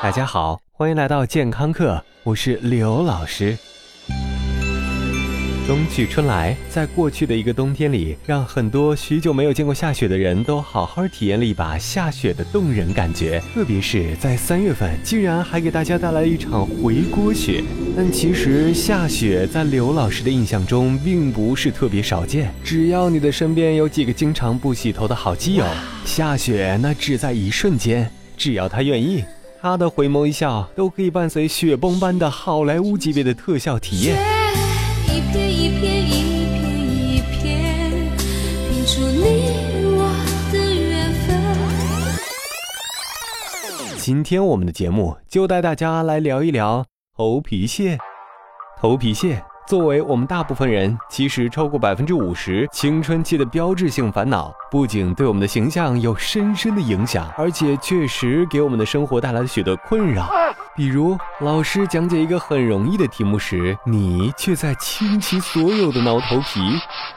大家好，欢迎来到健康课，我是刘老师。冬去春来，在过去的一个冬天里，让很多许久没有见过下雪的人都好好体验了一把下雪的动人感觉。特别是在三月份，竟然还给大家带来一场回锅雪。但其实下雪在刘老师的印象中并不是特别少见。只要你的身边有几个经常不洗头的好基友，下雪那只在一瞬间。只要他愿意，他的回眸一笑都可以伴随雪崩般的好莱坞级别的特效体验。一片一片一片一片，拼出你我的缘分。今天我们的节目就带大家来聊一聊头皮屑。头皮屑作为我们大部分人，其实超过百分之五十青春期的标志性烦恼，不仅对我们的形象有深深的影响，而且确实给我们的生活带来了许多困扰。比如，老师讲解一个很容易的题目时，你却在倾其所有的挠头皮，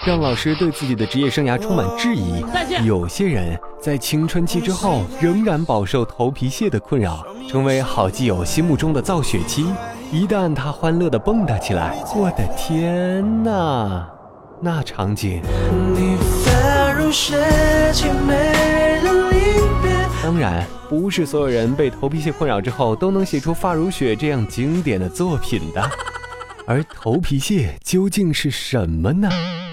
让老师对自己的职业生涯充满质疑。有些人在青春期之后仍然饱受头皮屑的困扰，成为好基友心目中的造血期。一旦他欢乐地蹦跶起来，我的天哪，那场景！你入当然，不是所有人被头皮屑困扰之后都能写出《发如雪》这样经典的作品的。而头皮屑究竟是什么呢？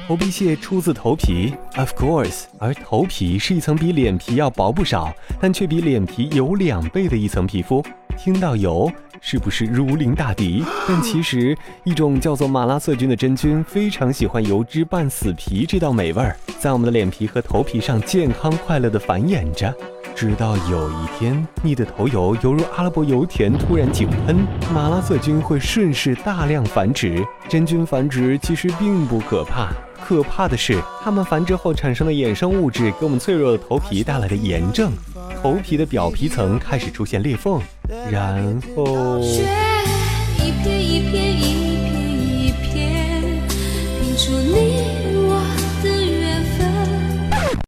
头皮屑出自头皮，of course。而头皮是一层比脸皮要薄不少，但却比脸皮有两倍的一层皮肤。听到油，是不是如临大敌？但其实，一种叫做马拉色菌的真菌非常喜欢油脂拌死皮这道美味儿，在我们的脸皮和头皮上健康快乐地繁衍着。直到有一天，你的头油犹如阿拉伯油田突然井喷，马拉色菌会顺势大量繁殖。真菌繁殖其实并不可怕，可怕的是它们繁殖后产生的衍生物质给我们脆弱的头皮带来的炎症，头皮的表皮层开始出现裂缝，然后。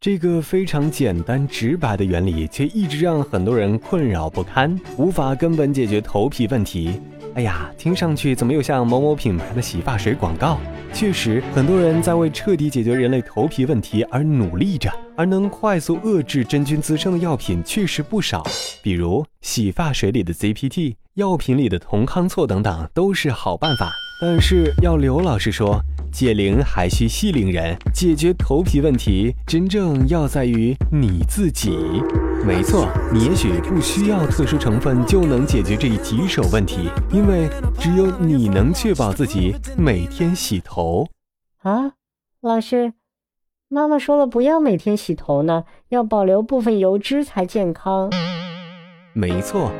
这个非常简单直白的原理，却一直让很多人困扰不堪，无法根本解决头皮问题。哎呀，听上去怎么又像某某品牌的洗发水广告？确实，很多人在为彻底解决人类头皮问题而努力着，而能快速遏制真菌滋生的药品确实不少，比如洗发水里的 ZPT，药品里的酮康唑等等，都是好办法。但是要刘老师说。解铃还需系铃人，解决头皮问题，真正要在于你自己。没错，你也许不需要特殊成分就能解决这一棘手问题，因为只有你能确保自己每天洗头。啊，老师，妈妈说了不要每天洗头呢，要保留部分油脂才健康。没错。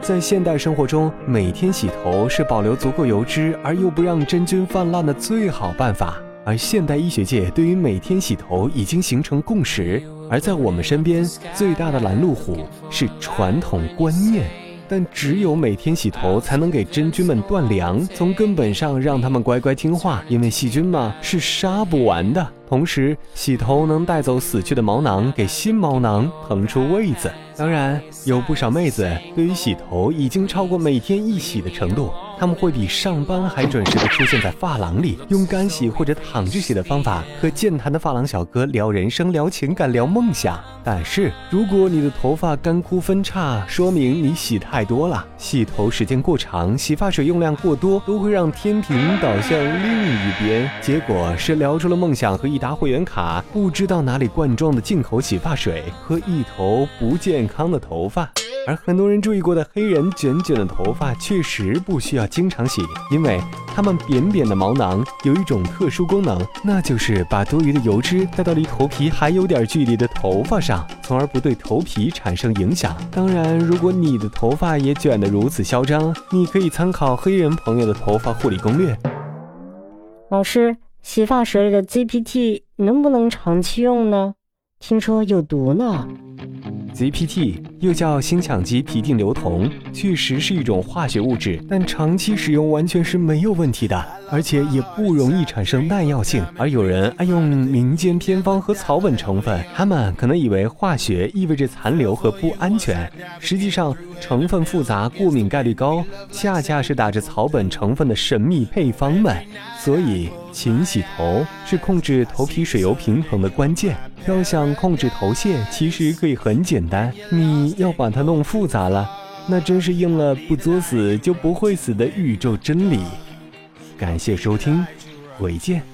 在现代生活中，每天洗头是保留足够油脂而又不让真菌泛滥的最好办法。而现代医学界对于每天洗头已经形成共识。而在我们身边，最大的拦路虎是传统观念。但只有每天洗头，才能给真菌们断粮，从根本上让他们乖乖听话。因为细菌嘛，是杀不完的。同时，洗头能带走死去的毛囊，给新毛囊腾出位子。当然，有不少妹子对于洗头已经超过每天一洗的程度，他们会比上班还准时的出现在发廊里，用干洗或者躺着洗的方法和健谈的发廊小哥聊人生、聊情感、聊梦想。但是，如果你的头发干枯分叉，说明你洗太多了。洗头时间过长，洗发水用量过多，都会让天平倒向另一边，结果是聊出了梦想和一沓会员卡，不知道哪里罐装的进口洗发水和一头不。健康的头发，而很多人注意过的黑人卷卷的头发确实不需要经常洗，因为它们扁扁的毛囊有一种特殊功能，那就是把多余的油脂带到离头皮还有点距离的头发上，从而不对头皮产生影响。当然，如果你的头发也卷得如此嚣张，你可以参考黑人朋友的头发护理攻略。老师，洗发水里的 ZPT 能不能长期用呢？听说有毒呢。ZPT 又叫辛羟基吡啶硫酮，确实是一种化学物质，但长期使用完全是没有问题的，而且也不容易产生耐药性。而有人爱用民间偏方和草本成分，他们可能以为化学意味着残留和不安全，实际上成分复杂、过敏概率高，恰恰是打着草本成分的神秘配方们。所以，勤洗头是控制头皮水油平衡的关键。要想控制头屑，其实可以很简单，你要把它弄复杂了，那真是应了“不作死就不会死”的宇宙真理。感谢收听，回见。